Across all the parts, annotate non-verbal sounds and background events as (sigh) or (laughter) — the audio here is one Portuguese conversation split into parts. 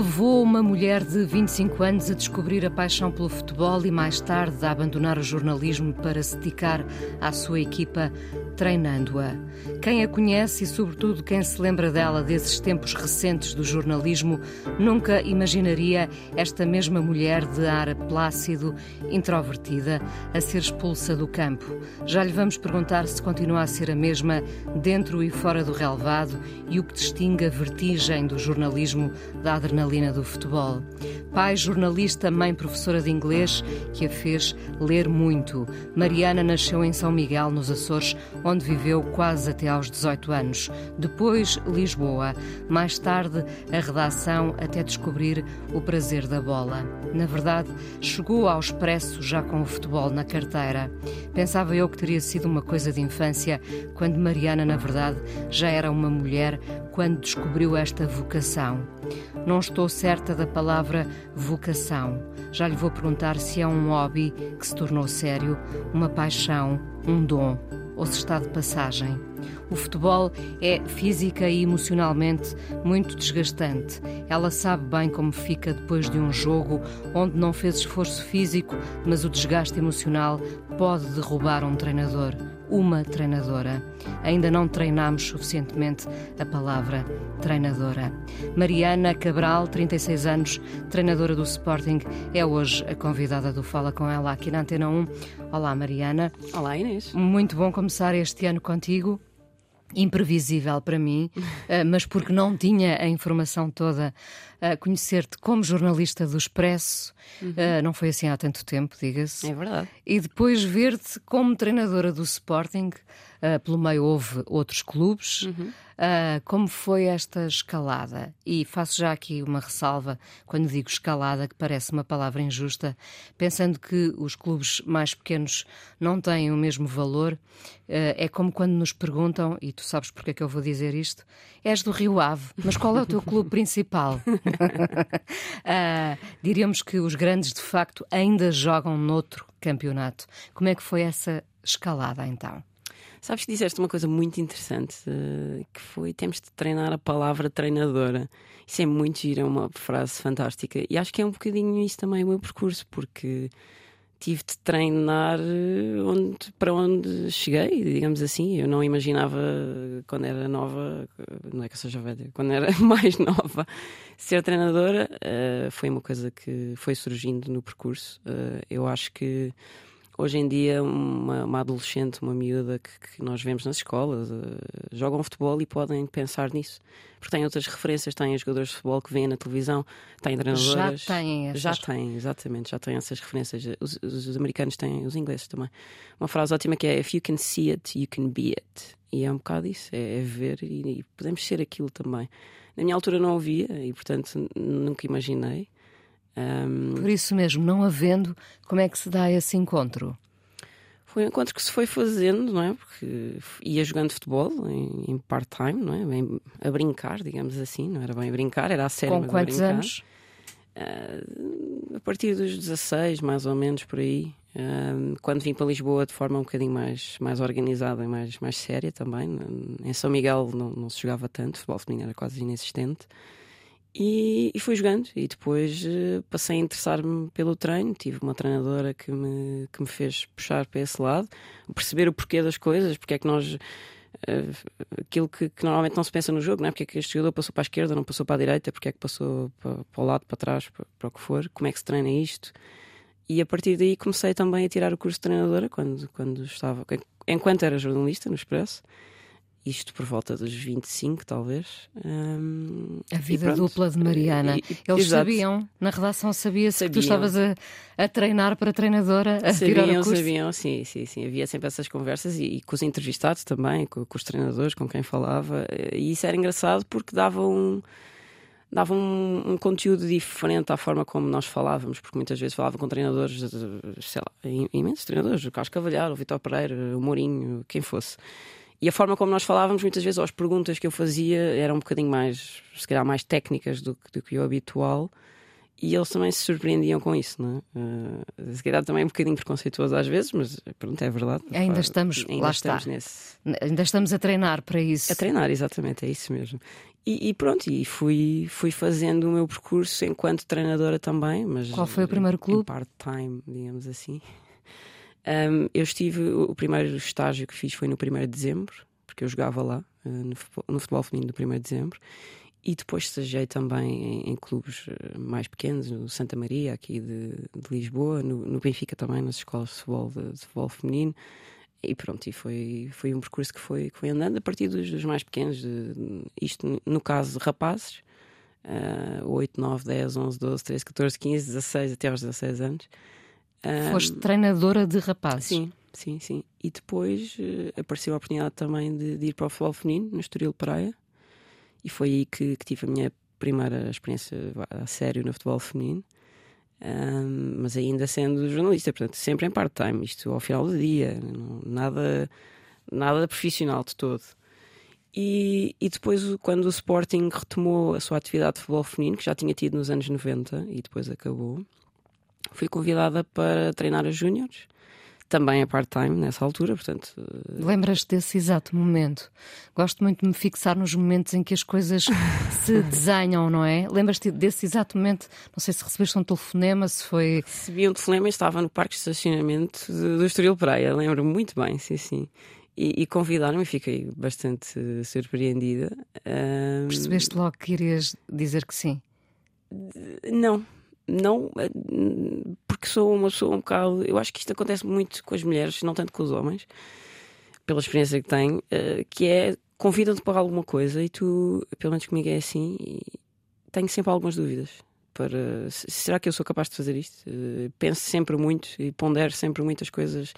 Levou uma mulher de 25 anos a descobrir a paixão pelo futebol e mais tarde a abandonar o jornalismo para se dedicar à sua equipa treinando-a. Quem a conhece e, sobretudo, quem se lembra dela desses tempos recentes do jornalismo, nunca imaginaria esta mesma mulher de ar plácido, introvertida, a ser expulsa do campo. Já lhe vamos perguntar se continua a ser a mesma dentro e fora do relevado e o que distingue a vertigem do jornalismo da adrenalina do futebol. Pai jornalista, mãe professora de inglês, que a fez ler muito. Mariana nasceu em São Miguel, nos Açores, onde viveu quase até aos 18 anos. Depois, Lisboa. Mais tarde, a redação até descobrir o prazer da bola. Na verdade, chegou ao expresso já com o futebol na carteira. Pensava eu que teria sido uma coisa de infância, quando Mariana, na verdade, já era uma mulher quando descobriu esta vocação. Não estou certa da palavra vocação. Já lhe vou perguntar se é um hobby que se tornou sério, uma paixão, um dom ou se está de passagem. O futebol é física e emocionalmente muito desgastante. Ela sabe bem como fica depois de um jogo onde não fez esforço físico, mas o desgaste emocional pode derrubar um treinador, uma treinadora. Ainda não treinámos suficientemente a palavra treinadora. Mariana Cabral, 36 anos, treinadora do Sporting, é hoje a convidada do Fala com ela aqui na Antena 1. Olá, Mariana. Olá, Inês. Muito bom começar este ano contigo imprevisível para mim, (laughs) eh, mas porque não tinha a informação toda. Eh, conhecer-te como jornalista do Expresso, uhum. Eh, não foi assim há tanto tempo, diga-se. É verdade. E depois ver-te como treinadora do Sporting, pelo meio houve outros clubes. Uhum. Uh, como foi esta escalada? E faço já aqui uma ressalva quando digo escalada, que parece uma palavra injusta, pensando que os clubes mais pequenos não têm o mesmo valor. Uh, é como quando nos perguntam, e tu sabes porque é que eu vou dizer isto: és do Rio Ave, mas qual é o teu clube principal? uh, (laughs) diríamos que os grandes, de facto, ainda jogam noutro campeonato. Como é que foi essa escalada então? Sabes que disseste uma coisa muito interessante, uh, que foi temos de treinar a palavra treinadora. Isso é muito giro, é uma frase fantástica. E acho que é um bocadinho isso também o meu percurso, porque tive de treinar eh, onde, para onde cheguei, digamos assim. Eu não imaginava quando era nova, não é que eu seja velha, quando era (laughs) mais nova, ser treinadora. Foi uma coisa que foi surgindo no percurso. Eu acho que hoje em dia uma, uma adolescente, uma miúda que, que, nós vemos nas escolas, uh, jogam futebol e podem pensar nisso. Porque têm outras referências, têm jogadores de futebol que vêm na televisão, têm treinadoras. Já têm essas. Já têm, exatamente, já têm essas referências. Os, os, os, americanos têm, os ingleses também. Uma frase ótima que é If you can see it, you can be it. E é um bocado isso, é, é ver e, e podemos ser aquilo também. Na minha altura não havia e, portanto, nunca imaginei. Um... Por isso mesmo, não havendo, como é que se dá esse encontro? Foi um encontro que se foi fazendo, não é? Porque ia jogando futebol em, em part-time, não é? Bem, a brincar, digamos assim, não era bem a brincar, era a sério. Com quantos anos? Uh, a partir dos 16, mais ou menos por aí. Uh, quando vim para Lisboa de forma um bocadinho mais, mais organizada e mais, mais séria também. Em São Miguel não, não se jogava tanto, futebol feminino era quase inexistente. E, e fui jogando. E depois uh, passei a interessar-me pelo treino. Tive uma treinadora que me, que me fez puxar para esse lado, perceber o porquê das coisas, porque é que nós. Uh, aquilo que, que, normalmente não se pensa no jogo, não é? Porque é que este jogador passou para a esquerda, não passou para a direita, porque é que passou para, para o lado, para trás, para, para, o que for, como é que se treina isto. E a partir daí comecei também a tirar o curso de treinadora quando, quando estava, enquanto era jornalista no Expresso isto por volta dos 25, talvez. Um, a vida dupla de Mariana. E, e, Eles exato. sabiam, na redação sabia-se que tu estavas a, a, treinar para treinadora, a sabiam, tirar o curso. Sabiam, sim, sim, sim. Havia sempre essas conversas e, e com os entrevistados também, com, com, os treinadores, com quem falava. E isso era engraçado porque dava um. dava um, um, conteúdo diferente à forma como nós falávamos, porque muitas vezes falava com treinadores, sei lá, imensos treinadores, o Carlos Cavalhar, o Vitor Pereira, o Mourinho, quem fosse. E a forma como nós falávamos, muitas vezes, ou as perguntas que eu fazia eram um bocadinho mais, se calhar, mais técnicas do, do que o habitual e eles também se surpreendiam com isso, não é? Uh, se calhar também é um bocadinho preconceituoso às vezes, mas pronto, é verdade. Ainda estamos, ainda lá estamos está. Nesse... Ainda estamos a treinar para isso. A treinar, exatamente, é isso mesmo. E, e, pronto, e fui, fui fazendo o meu percurso enquanto treinadora também. Mas Qual foi o primeiro clube? Part-time, digamos assim. Um, eu estive, o primeiro estágio que fiz foi no 1 de dezembro, porque eu jogava lá, uh, no, futebol, no futebol feminino do 1 de dezembro. E depois estagiei também em, em, clubes eh, mais pequenos, no Santa Maria, aqui de, de Lisboa, no, no, Benfica também, nas escolas de futebol, de, de, futebol feminino. E pronto, e foi, foi um percurso que foi, que foi andando a partir dos, dos mais pequenos, de, isto no caso de rapazes, uh, 8, 9, 10, 11, 12, 13, 14, 15, 16, até aos 16 anos. Uh, Foste treinadora de rapazes? Sim, sim, sim. E depois uh, apareceu a oportunidade também de, de ir para o futebol feminino, no Estoril Praia e foi aí que, que tive a minha primeira experiência a sério no futebol feminino. Um, mas ainda sendo jornalista, portanto, sempre em part-time, isto ao final do dia, nada, nada profissional de todo. E, e, depois, quando o Sporting retomou a sua atividade de futebol feminino, que já tinha tido nos anos 90 e depois acabou, fui convidada para treinar as júniores também a part-time nessa altura, portanto. Eh, Lembras-te desse exato momento? Gosto muito de me fixar nos momentos em que as coisas (laughs) se desenham, não é? Lembras-te desse exato momento? Não sei se recebeste um telefonema, se foi. Recebi um telefonema e estava no parque de estacionamento do Estoril Praia, lembro muito bem, sim, sim. E, e convidaram-me e fiquei bastante surpreendida. Um... Percebeste logo que irias dizer que sim? Não, não eh, porque sou uma pessoa um bocado. Eu acho que isto acontece muito com as mulheres, não tanto com os homens, pela experiência que tenho, eh, que é convidam-te para alguma coisa e tu, pelo menos comigo é assim, tenho sempre algumas dúvidas. Para, será que eu sou capaz de fazer isto? Eh, penso sempre muito e pondero sempre muitas coisas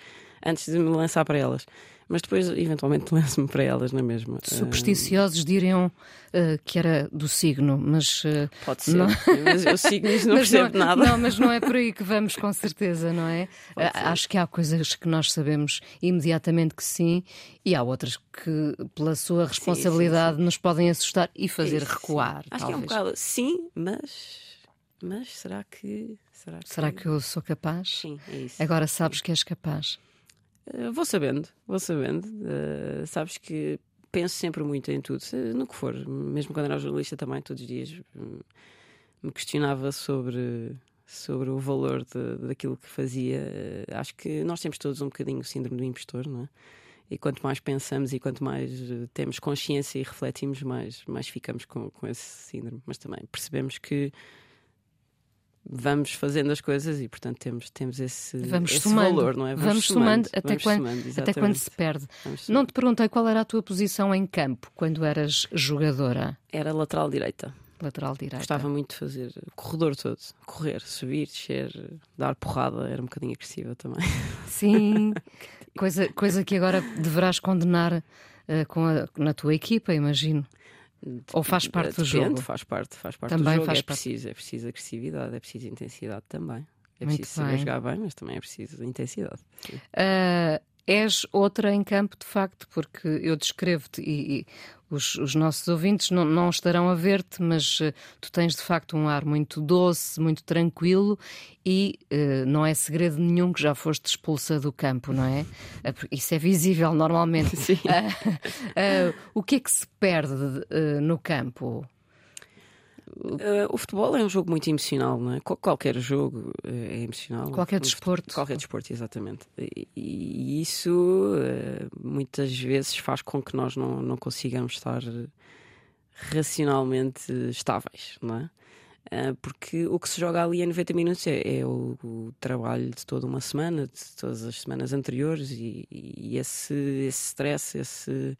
antes de me lançar para elas mas depois eventualmente (laughs) lanço-me para elas na mesma. Supersticiosos diriam uh, que era do signo, mas. Uh, Pode ser, não... (laughs) mas eu signos não percebo não, nada. Não, mas não é por aí que vamos, com certeza, não é? (laughs) Uh, acho que há coisas que nós sabemos imediatamente que sim, e há outras que, pela sua responsabilidade, sim, sim, sim. nos podem assustar e fazer Isso, recuar. Acho talvez. que é um bocado sim, mas. Mas será que. Será que... será que eu sou capaz? Sim, é isso. Agora sabes que és capaz. Uh, vou sabendo, vou sabendo. Uh, sabes que penso sempre muito em tudo, no que for. Mesmo quando era jornalista também, todos os dias hum, me questionava sobre, sobre o valor de, daquilo que fazia. Uh, acho que nós temos todos um bocadinho o síndrome do impostor, não é? E quanto mais pensamos e quanto mais temos consciência e refletimos, mais, mais ficamos com, com esse síndrome. Mas também percebemos que vamos fazendo as coisas e, portanto, temos, temos esse, vamos esse somando. valor, não é? Vamos, vamos somando, até, vamos quando, somando até quando se perde. Não te perguntei qual era a tua posição em campo quando eras jogadora. Era lateral direita. Lateral direita. Gostava muito de fazer o corredor todo. Correr, subir, descer, dar porrada. Era um bocadinho agressiva também. (laughs) Sim, coisa, coisa que agora deverás condenar uh, com a, na tua equipa, imagino. Ou faz parte Depende, do jogo? Faz parte, faz parte também do jogo. Faz é, parte. preciso, é preciso agressividade, é preciso intensidade também. É preciso saber jogar bem, mas também é preciso intensidade. Uh, és outra em campo, de facto, porque eu descrevo-te e, e os, os, nossos ouvintes não, não estarão a ver-te, mas uh, tu tens de facto um ar muito doce, muito tranquilo e uh, não é segredo nenhum que já foste expulsa do campo, não é? Uh, isso é visível normalmente. (laughs) Sim. (laughs) o que é que se perde no campo? Uh, o futebol é um jogo muito emocional, não é? Qualquer jogo é emocional. Qualquer desporto. Qualquer desporto, exatamente. E, e isso uh, muitas vezes faz com que nós não, não consigamos estar racionalmente estáveis, não é? Porque o que se joga ali em 90 minutos é, é o, o, trabalho de toda uma semana, de todas as semanas anteriores, e, e esse, esse stress, esse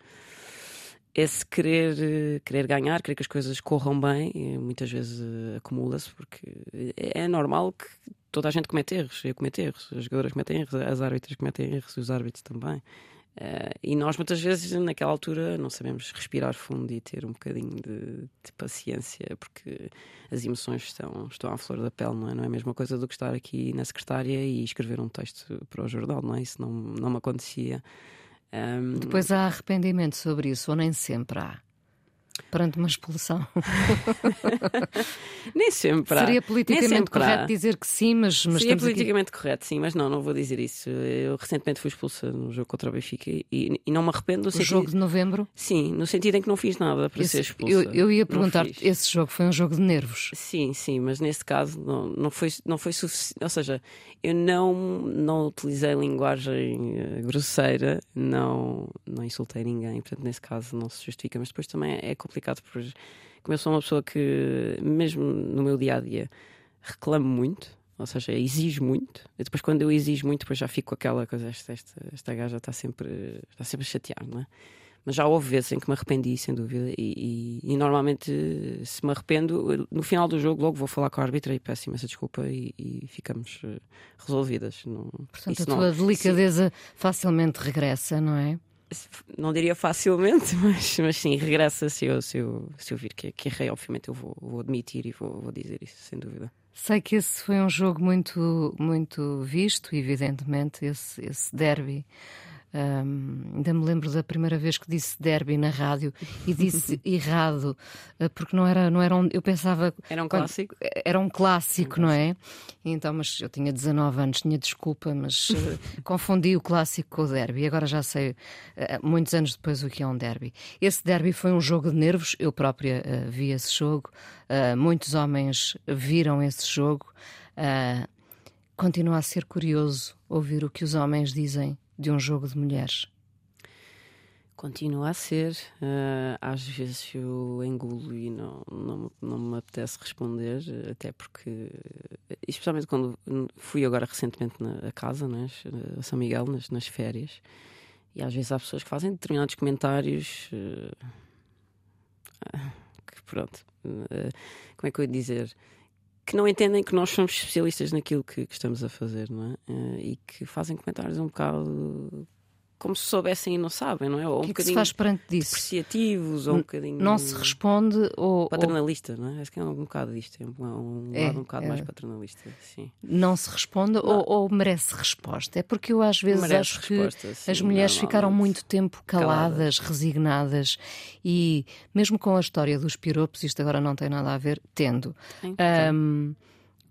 esse querer, querer ganhar, querer que as coisas corram bem, muitas vezes uh, acumula-se, porque é, é normal que toda a gente cometa erros. Eu cometo erros, as jogadoras cometem erros, as árbitras cometem erros, os árbitros também. Uh, e nós muitas vezes naquela altura não sabemos respirar fundo e ter um bocadinho de, de, paciência porque as emoções estão, estão à flor da pele, não é? Não é a mesma coisa do que estar aqui na secretária e escrever um texto para o jornal, não é? Isso não, não me acontecia. Um... Depois há arrependimento sobre isso, ou nem sempre há? Perante uma expulsão. (laughs) Nem sempre. Seria politicamente sempre correto dizer que sim, mas, mas Seria politicamente aqui... correto, sim, mas não, não vou dizer isso. Eu recentemente fui expulsa no jogo contra o Benfica e, e não me arrependo. No o sentido... jogo de novembro? Sim, no sentido em que não fiz nada para esse, ser expulsa. Eu, eu ia perguntar, esse jogo foi um jogo de nervos? Sim, sim, mas nesse caso não, não foi, não foi suficiente. Ou seja, eu não, não utilizei linguagem eh, grosseira, não, não insultei ninguém, portanto, nesse caso não se justifica, mas depois também é complicado, porque como eu sou uma pessoa que, mesmo no meu dia a dia, reclamo muito, ou seja, exijo muito, e depois quando eu exijo muito, depois já fico com aquela coisa, esta, esta, esta gaja está sempre, está sempre a chatear, não é? Mas já houve vezes em que me arrependi, sem dúvida, e, e, e, normalmente, se me arrependo, no final do jogo, logo vou falar com a árbitra e peço imensa desculpa e, e ficamos uh, resolvidas. Não, Portanto, a tua não, delicadeza sim. facilmente regressa, não é? Não diria facilmente, (laughs) mas, mas sim, regressa se eu, se eu, se eu vir que, que errei, obviamente eu vou, vou admitir e vou, vou dizer isso, sem dúvida. Sei que esse foi um jogo muito, muito visto, evidentemente, esse, esse derby. Um, ainda me lembro da primeira vez que disse derby na rádio e disse (laughs) errado, ah, porque não era, não era um, eu pensava. Era um clássico? Era um clássico, não é? Então, mas eu tinha 19 anos, tinha desculpa, mas uh, (laughs) confundi o clássico com o derby. Agora já sei, uh, muitos anos depois, o que é um derby. Esse derby foi um jogo de nervos, eu própria uh, vi esse jogo, muitos homens viram esse jogo. continua a ser curioso ouvir o que os homens dizem de um jogo de mulheres? Continua a ser. Uh, às vezes eu engulo e não, não, não me apetece responder, até porque, especialmente quando fui agora recentemente na casa, né, a São Miguel, nas, nas férias, e às vezes há pessoas que fazem determinados comentários. Uh, que pronto. Uh, como é que eu ia dizer? Que não entendem que nós somos especialistas naquilo que, que estamos a fazer, não é? Uh, e que fazem comentários um bocado como se soubessem e não sabem, não é? Ou um que, é que se faz perante disso? Depreciativos, ou um bocadinho. Não se responde ou. Paternalista, ou... não é? Acho que é um bocado disto, é um, um é, lado um bocado é. mais paternalista, sim. Não se responde ou, ou, merece resposta? É porque eu às vezes merece acho que sim, as mulheres ficaram muito tempo caladas, caladas, resignadas e, mesmo com a história dos piropos, isto agora não tem nada a ver, tendo. Um,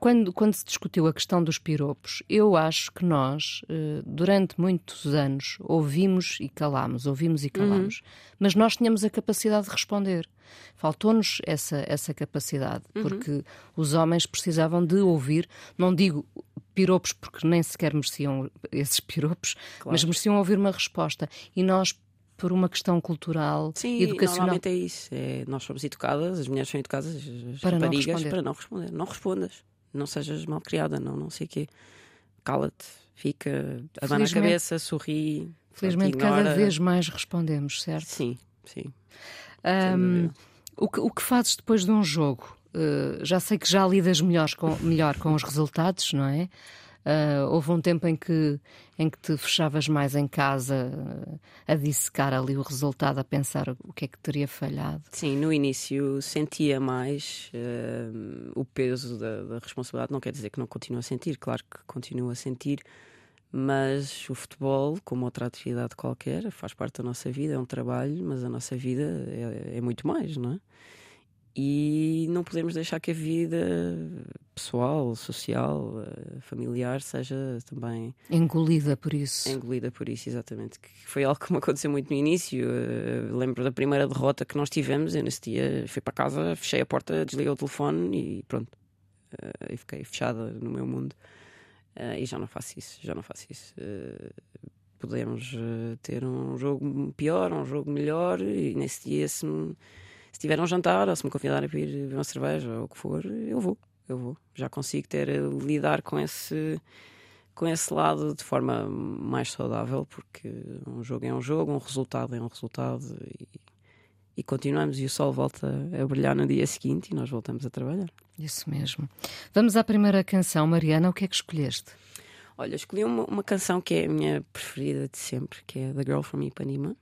quando, quando se discutiu a questão dos piropos, eu acho que nós, eh, durante muitos anos, ouvimos e calámos, ouvimos e calámos, uhum. mas nós tínhamos a capacidade de responder. Faltou-nos essa, essa capacidade, uhum. porque os homens precisavam de ouvir, não digo piropos porque nem sequer mereciam (laughs) esses piropos, claro. mas mereciam ouvir uma resposta. E nós por uma questão cultural, Sim, educacional. Normalmente é isso. É, nós somos educadas, as mulheres são educadas, as para raparigas, não para não responder. Não respondas não sejas mal criada, não, não sei o quê. Cala-te, fica, abana a cabeça, sorri. Felizmente cada vez mais respondemos, certo? Sim, sim. Um, o, que, o que fazes depois de um jogo? Uh, já sei que já lidas melhor com, melhor com os resultados, não é? Uh, houve um tempo em que, em que te fechavas mais em casa uh, a dissecar ali o resultado, a pensar o que é que teria falhado. Sim, no início sentia mais uh, o peso da, da, responsabilidade. Não quer dizer que não continuo a sentir, claro que continuo a sentir, mas o futebol, como outra atividade qualquer, faz parte da nossa vida, é um trabalho, mas a nossa vida é, é muito mais, não é? E não podemos deixar que a vida pessoal, social, eh, familiar seja também engolida por isso. Engolida por isso, exatamente. Que foi algo que me aconteceu muito no início. Uh, lembro da primeira derrota que nós tivemos. Eu nesse dia fui para casa, fechei a porta, desliguei o telefone e pronto. Uh, e fiquei fechada no meu mundo. E já não faço isso, já não faço isso. podemos ter um jogo pior, um jogo melhor, e nesse dia se me se tiver um jantar ou se me convidarem para ir beber uma cerveja ou o que for, eu vou, eu vou. Já consigo ter lidar com esse com esse lado de forma mais saudável, porque um jogo é um jogo, um resultado é um resultado e, e continuamos e o sol volta a brilhar no dia seguinte e nós voltamos a trabalhar. Isso mesmo. Vamos à primeira canção, Mariana, o que é que escolheste? Olha, escolhi uma, uma, canção que é a minha preferida de sempre, que é The Girl from Ipanema,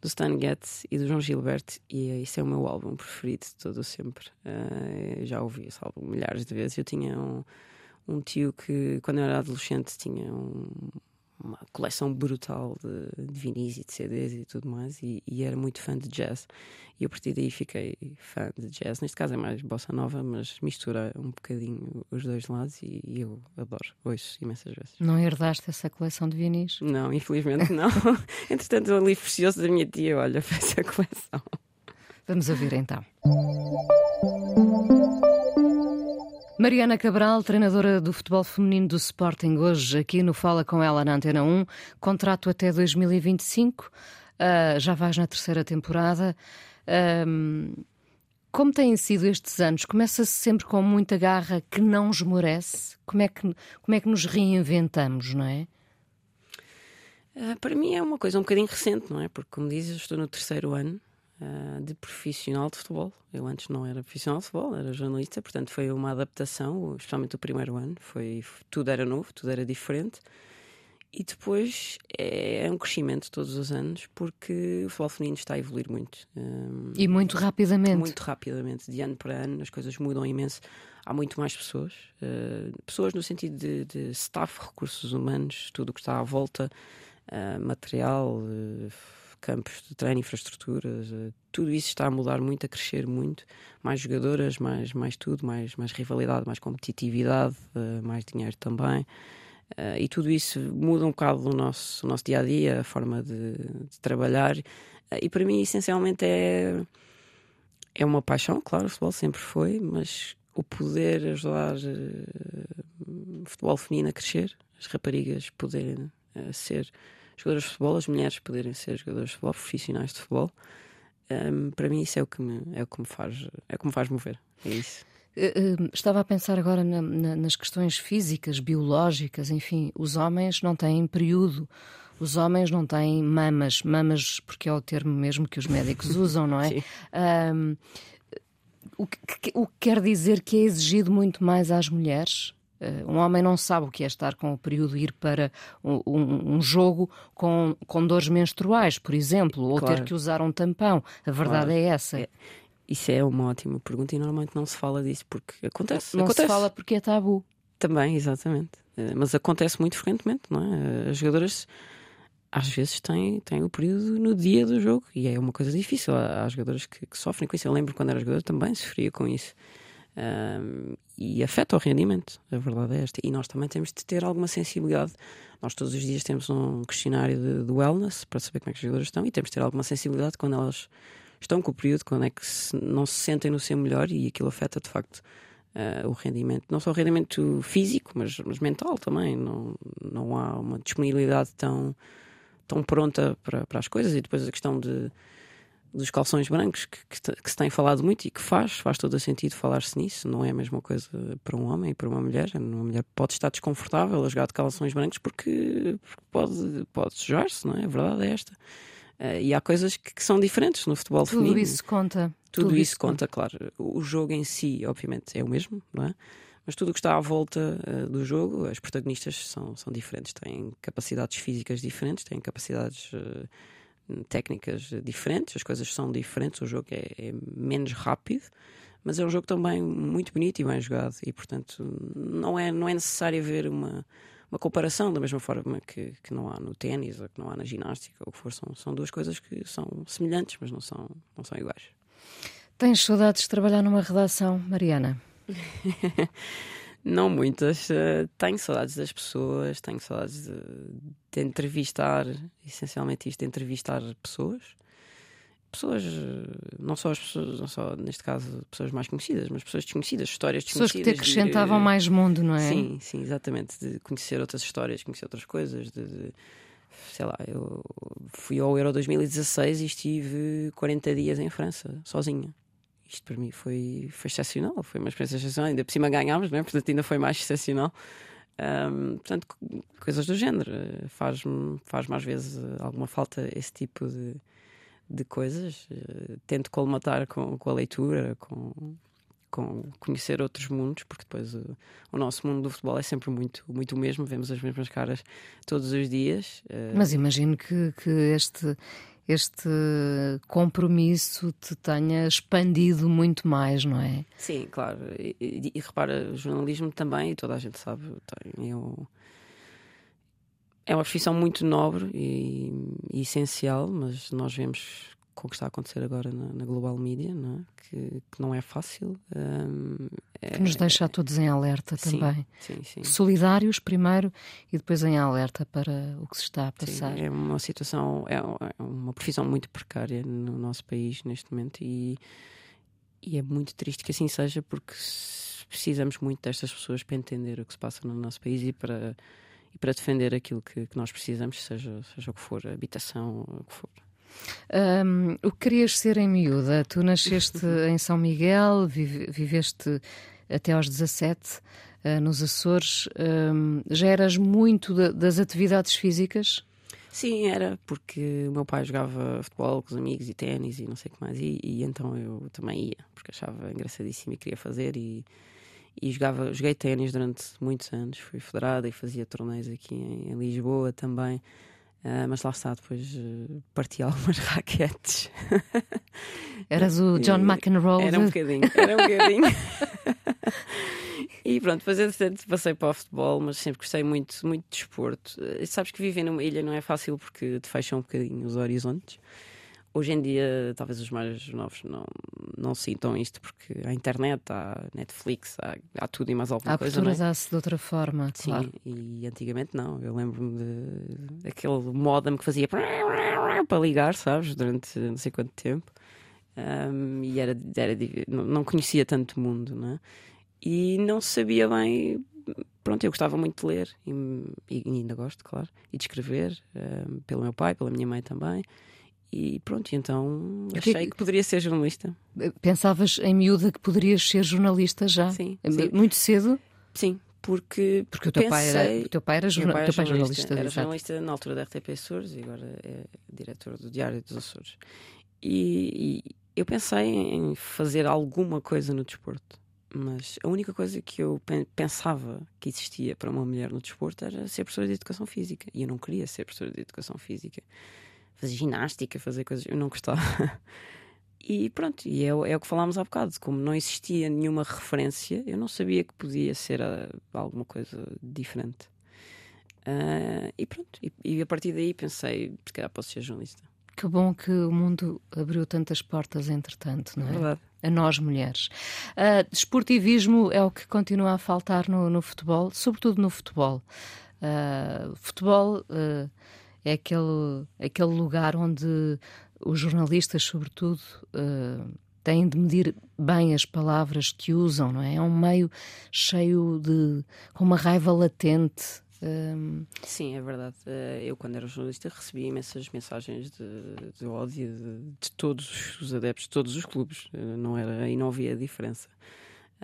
do Stan Getz e do João Gilberto, e isso é o meu álbum preferido de todo sempre. Uh, já ouvi esse álbum milhares de vezes. Eu tinha um, um tio que, quando eu era adolescente, tinha um, uma coleção brutal de, de vinis e de CDs e tudo mais, e, e, era muito fã de jazz. E a partir daí fiquei fã de jazz. Neste caso é mais bossa nova, mas mistura um bocadinho os dois lados e, e eu adoro, ouço imensas vezes. Não herdaste essa coleção de vinis? Não, infelizmente não. (laughs) Entretanto, o livro precioso da minha tia, olha, (laughs) fez a coleção. Vamos ouvir então. Mariana Cabral, treinadora do futebol feminino do Sporting, hoje aqui no Fala com ela na Antena 1, contrato até 2025, uh, ah, já vais na terceira temporada. Como têm sido estes anos? Começa-se sempre com muita garra que não esmorece? Como é que, como é que nos reinventamos, não é? Uh, para mim é uma coisa um bocadinho recente, não é? Porque, como dizes, estou no terceiro ano uh, de profissional de futebol. Eu antes não era profissional de futebol, era jornalista, portanto foi uma adaptação, especialmente o primeiro ano. Foi, tudo era novo, tudo era diferente. E depois é, é um crescimento todos os anos porque o futebol feminino está a evoluir muito. Um, e muito rapidamente. Muito rapidamente, de ano para ano, as coisas mudam imenso. Há muito mais pessoas, uh, pessoas no sentido de, de, staff, recursos humanos, tudo o que está à volta, uh, material. Uh, campos de treino, infraestruturas, uh, tudo isso está a mudar muito, a crescer muito. Mais jogadoras, mais, mais tudo, mais, mais rivalidade, mais competitividade, uh, mais dinheiro também. Uh, e tudo isso muda um bocado o nosso, o nosso dia a dia, a forma de, de trabalhar. e para mim, essencialmente, é, é uma paixão, claro, o futebol sempre foi, mas o poder ajudar o futebol feminino a crescer, as raparigas poderem ser jogadores de futebol, as mulheres poderem ser jogadores de futebol, profissionais de futebol. Um, para mim isso é o que me, é o que me faz é o que me faz mover é isso eh, eh, Estava a pensar agora na, na, nas questões físicas, biológicas, enfim, os homens não têm período, os homens não têm mamas, mamas porque é o termo mesmo que os médicos (laughs) usam, não é? Um, o, que, o que quer dizer que é exigido muito mais às mulheres? Uh, um homem não sabe o que é estar com o período, ir para um, um, jogo com, com dores menstruais, por exemplo, ou claro. ter que usar um tampão. A verdade claro. é essa. É, isso é uma ótima pergunta e normalmente não se fala disso porque acontece. Não acontece. se fala porque é tabu. Também, exatamente. Uh, mas acontece muito frequentemente, não é? As jogadoras às vezes têm, têm o período no dia do jogo e é uma coisa difícil. Há, há jogadoras que, que, sofrem com isso. Eu lembro quando era jogador também sofria com isso. Um, e afeta o rendimento, a verdade é esta. E nós também temos de ter alguma sensibilidade. Nós todos os dias temos um questionário de, de wellness para saber como é que as jogadoras estão e temos de ter alguma sensibilidade quando elas estão com o período, quando é que se, não se sentem no seu melhor e aquilo afeta de facto uh, o rendimento. Não só o rendimento físico, mas, mas mental também. Não, não há uma disponibilidade tão, tão pronta para, para as coisas e depois a questão de dos calções brancos que, que, que, se tem falado muito e que faz, faz todo o sentido falar-se nisso. Não é a mesma coisa para um homem e para uma mulher. Uma mulher pode estar desconfortável a jogar de calções brancos porque, porque pode, pode sujar-se, não é? A verdade é esta. Uh, e há coisas que, que, são diferentes no futebol Tudo feminino. Tudo isso conta. Tudo, Tudo isso conta, conta, claro. O jogo em si, obviamente, é o mesmo, não é? Mas tudo o que está à volta uh, do jogo, as protagonistas são, são diferentes, têm capacidades físicas diferentes, têm capacidades. Uh, técnicas diferentes, as coisas são diferentes, o jogo é, é, menos rápido, mas é um jogo também muito bonito e bem jogado, e portanto não é, não é necessário haver uma, uma comparação da mesma forma que, que não há no ténis ou que não há na ginástica, ou o que for, são, são duas coisas que são semelhantes, mas não são, não são iguais. Tens saudades de trabalhar numa redação, Mariana? (laughs) Não muitas. Uh, tenho saudades das pessoas, tenho saudades de, de, entrevistar, essencialmente isto, de entrevistar pessoas. Pessoas, eh, não só as pessoas, não só neste caso pessoas mais conhecidas, mas pessoas desconhecidas, histórias desconhecidas. Pessoas que te acrescentavam de, mais mundo, não é? Sim, sim, exatamente. De conhecer outras histórias, conhecer outras coisas, de, de sei lá, eu fui ao Euro 2016 e estive 40 dias em França, sozinha isto para mim foi, foi excepcional, foi uma experiência excepcional. Ainda por cima ganhámos, não é? portanto, ainda foi mais excepcional. Um, portanto, coisas do género. Faz-me faz às vezes alguma falta esse tipo de, de coisas. Uh, tento colmatar com, com a leitura, com, com conhecer outros mundos, porque depois o, o, nosso mundo do futebol é sempre muito, muito o mesmo, vemos as mesmas caras todos os dias. Mas imagino que, que este este compromisso te tenha expandido muito mais, não é? Sim, claro. E, e, e repara, o jornalismo também, e toda a gente sabe, tem, um, é uma profissão muito nobre e, e, essencial, mas nós vemos com o que está a acontecer agora na, na Global Media, não é? Que, que, não é fácil. Um, é, que nos deixa a todos em alerta também. Sim, sim. Solidários primeiro e depois em alerta para o que se está a passar. É uma situação, é, é uma profissão muito precária no nosso país neste momento e, e é muito triste que assim seja porque precisamos muito destas pessoas para entender o que se passa no nosso país e para, e para defender aquilo que, que nós precisamos, seja, seja o que for, habitação, o que for. Um, o que querias ser em miúda? Tu nasceste (laughs) em São Miguel, vive, viveste até aos 17 uh, nos Açores. Um, já eras muito de, das atividades físicas? Sim, era, porque o meu pai jogava futebol com os amigos e ténis e não sei o que mais, e, e, então eu também ia, porque achava engraçadíssimo e queria fazer. E, e jogava, joguei ténis durante muitos anos, fui federada e fazia torneios aqui em, em Lisboa também. Uh, mas lá está, depois uh, parti (laughs) algumas raquetes. Eras o John McEnroe? Era um bocadinho, era um bocadinho. (laughs) e pronto, depois entretanto passei para o futebol, mas sempre gostei muito, muito de desporto. Uh, sabes que viver numa ilha não é fácil porque te fecham um bocadinho os horizontes. Hoje em dia, talvez os mais novos não, não sintam isto, porque há internet, há Netflix, há, há tudo e mais alguma há coisa. Há cultura dá-se de outra forma, Sim, claro. e antigamente não. Eu lembro-me de, daquele modem que fazia para ligar, sabes, durante não sei quanto tempo. Um, e era, era, não conhecia tanto mundo, não é? E não sabia bem pronto, eu gostava muito de ler e, e, ainda gosto, claro, e de escrever, um, pelo meu pai, pela minha mãe também. E pronto, então achei que... que poderia ser jornalista. Pensavas em miúda que poderias ser jornalista já? Sim. sim. Muito cedo? Sim, porque, porque o teu, pensei... pai era, o teu pai era, jorna... pai era teu pai jornalista. jornalista era jornalista na altura da RTP Açores e agora é diretor do Diário dos Açores. E, e eu pensei em fazer alguma coisa no desporto. Mas a única coisa que eu pensava que existia para uma mulher no desporto era ser professora de educação física. E eu não queria ser professora de educação física fazer ginástica, fazer coisas. Eu não gostava. (laughs) E pronto, e é, é, o que falámos há bocado. Como não existia nenhuma referência, eu não sabia que podia ser uh, alguma coisa diferente. Uh, e pronto, e, e, a partir daí pensei, se calhar posso ser jornalista. Que bom que o mundo abriu tantas portas, entretanto, não é? Verdade. A nós mulheres. Uh, desportivismo é o que continua a faltar no, no futebol, sobretudo no futebol. Uh, futebol. Uh, é aquele, aquele lugar onde os jornalistas, sobretudo, uh, têm de medir bem as palavras que usam, não é? É um meio cheio de. com uma raiva latente. Um... Eh, Sim, é verdade. Eh, eu, quando era jornalista, recebia imensas mensagens de, de ódio de, de, todos os adeptos, de todos os clubes. Não era, e não havia diferença.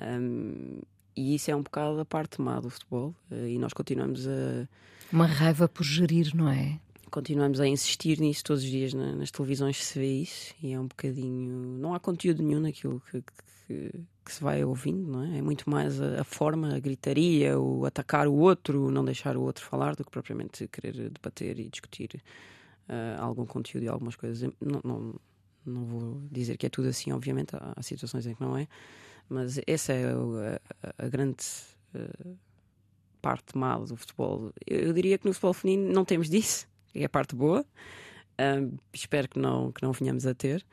Um, e isso é um bocado a parte má do futebol. E nós continuamos a. Uma raiva por gerir, não é? Continuamos a insistir nisso todos os dias na, nas televisões se vê isso e é um bocadinho não há conteúdo nenhum naquilo que, que, que se vai ouvindo não é? É muito mais a, a, forma a gritaria o atacar o outro não deixar o outro falar do que propriamente querer debater e discutir uh, algum conteúdo e algumas coisas. Não, não, não vou dizer que é tudo assim obviamente há, há situações em que não é mas essa é a, a grande uh, parte má do futebol. Eu, eu, diria que no futebol feminino não temos disso é a parte boa. Um, espero que não, que não venhamos a ter.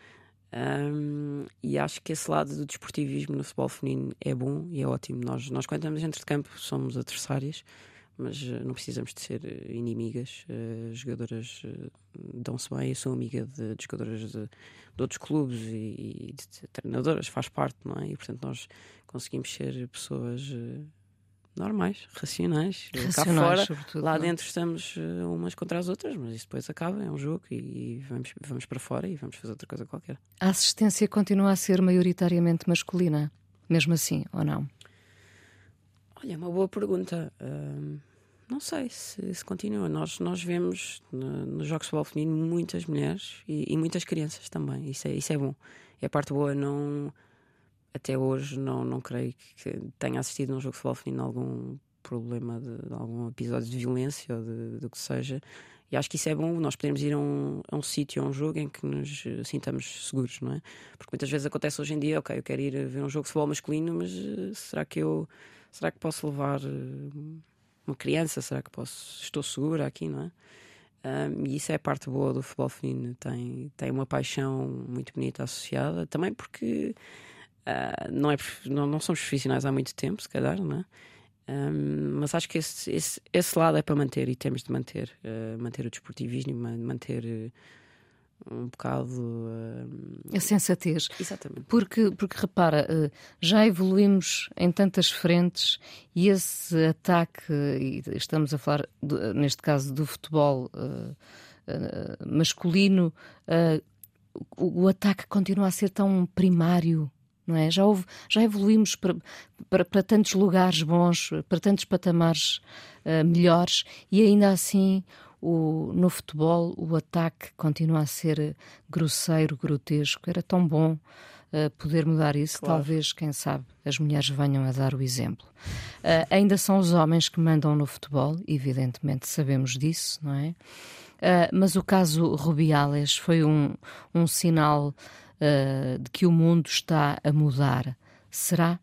Um, e acho que esse lado do desportivismo no futebol feminino é bom e é ótimo. Nós, nós quando estamos dentro de campo, somos adversárias, mas uh, não precisamos de ser uh, inimigas. Uh, jogadoras dão-se bem. Eu sou amiga de, de jogadoras de, de, outros clubes e, e de, de, treinadoras, faz parte, não é? E portanto, nós conseguimos ser pessoas normais, racionais. racionais Cá fora, sobretudo, lá não? dentro estamos uh, umas contra as outras, mas isso depois acaba, é um jogo e, vamos, vamos para fora e vamos fazer outra coisa qualquer. A assistência continua a ser maioritariamente masculina, mesmo assim, ou não? Olha, é uma boa pergunta. Uh, não sei se, se, continua. Nós, nós vemos no, nos Jogos de Futebol Feminino muitas mulheres e, e, muitas crianças também. Isso é, isso é bom. É a parte boa, não até hoje não, não creio que tenha assistido num jogo de futebol feminino algum problema de, de, algum episódio de violência ou do que seja. E acho que isso é bom, nós podemos ir a um, a um sítio, a um jogo em que nos eh, sintamos seguros, não é? Porque muitas vezes acontece hoje em dia, ok, eu quero ir ver um jogo de futebol masculino, mas uh, será que eu será que posso levar uh, uma criança? Será que posso estou segura aqui, não é? Um, e isso é a parte boa do futebol feminino, tem, tem uma paixão muito bonita associada, também porque uh, não, é, não, não somos profissionais há muito tempo, se calhar, não é? Um, mas acho que esse, esse, esse, lado é para manter e temos de manter, uh, manter o desportivismo, manter uh, um bocado uh, a sensatez. Exatamente. Porque, porque repara, já evoluímos em tantas frentes e esse ataque, e estamos a falar do, neste caso do futebol masculino, o, o ataque continua a ser tão primário não é? Já, houve, já evoluímos para, para, para tantos lugares bons, para tantos patamares uh, melhores e ainda assim o, no futebol o ataque continua a ser grosseiro, grotesco. Era tão bom uh, poder mudar isso. Claro. Talvez, quem sabe, as mulheres venham a dar o exemplo. Uh, ainda são os homens que mandam no futebol, evidentemente sabemos disso, não é? mas o caso Rubiales foi um, um sinal uh, de que o mundo está a mudar. Será?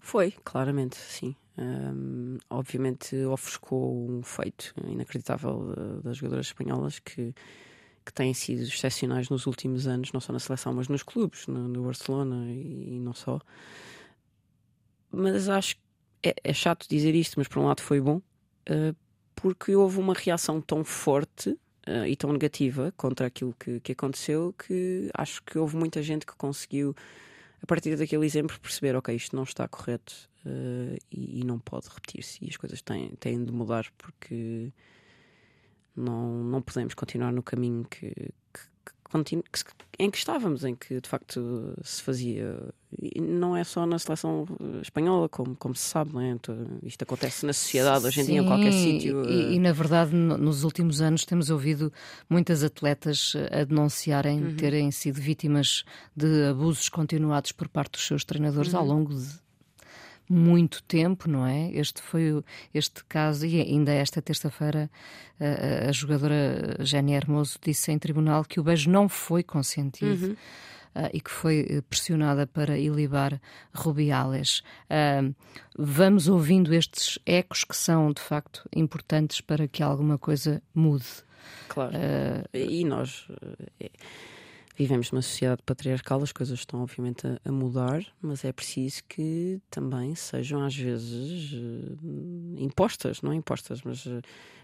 Foi, claramente, sim. Um, obviamente ofuscou um feito inacreditável das jogadoras espanholas que, que têm sido excepcionais nos últimos anos, não só na seleção, mas nos clubes, no, no Barcelona e, e, não só. Mas acho que é, é, chato dizer isto, mas por um lado foi bom, uh, porque houve uma reação tão forte uh, e tão negativa contra aquilo que, que aconteceu que acho que houve muita gente que conseguiu, a partir daquele exemplo, perceber: ok, isto não está correto uh, e, e, não pode repetir-se. E as coisas têm, têm de mudar porque não, não podemos continuar no caminho que, que, em que estávamos, em que de facto se fazia. E não é só na seleção espanhola, como, como se sabe, não é? Então, isto acontece na sociedade hoje em dia, em qualquer sítio. E, e, na verdade, nos últimos anos temos ouvido muitas atletas a denunciarem uhum. terem sido vítimas de abusos continuados por parte dos seus treinadores uhum. ao longo de muito tempo, não é? Este foi este caso, e ainda esta terça-feira a, a, jogadora Jenny Hermoso disse em tribunal que o beijo não foi consentido. Uhum. Uh, e que foi eh, pressionada para ilibar Rubiales. Uh, vamos ouvindo estes ecos que são, de facto, importantes para que alguma coisa mude. Claro. Uh, e nós. Vivemos numa sociedade patriarcal, as coisas estão obviamente a, a, mudar, mas é preciso que também sejam às vezes uh, impostas, não impostas, mas uh,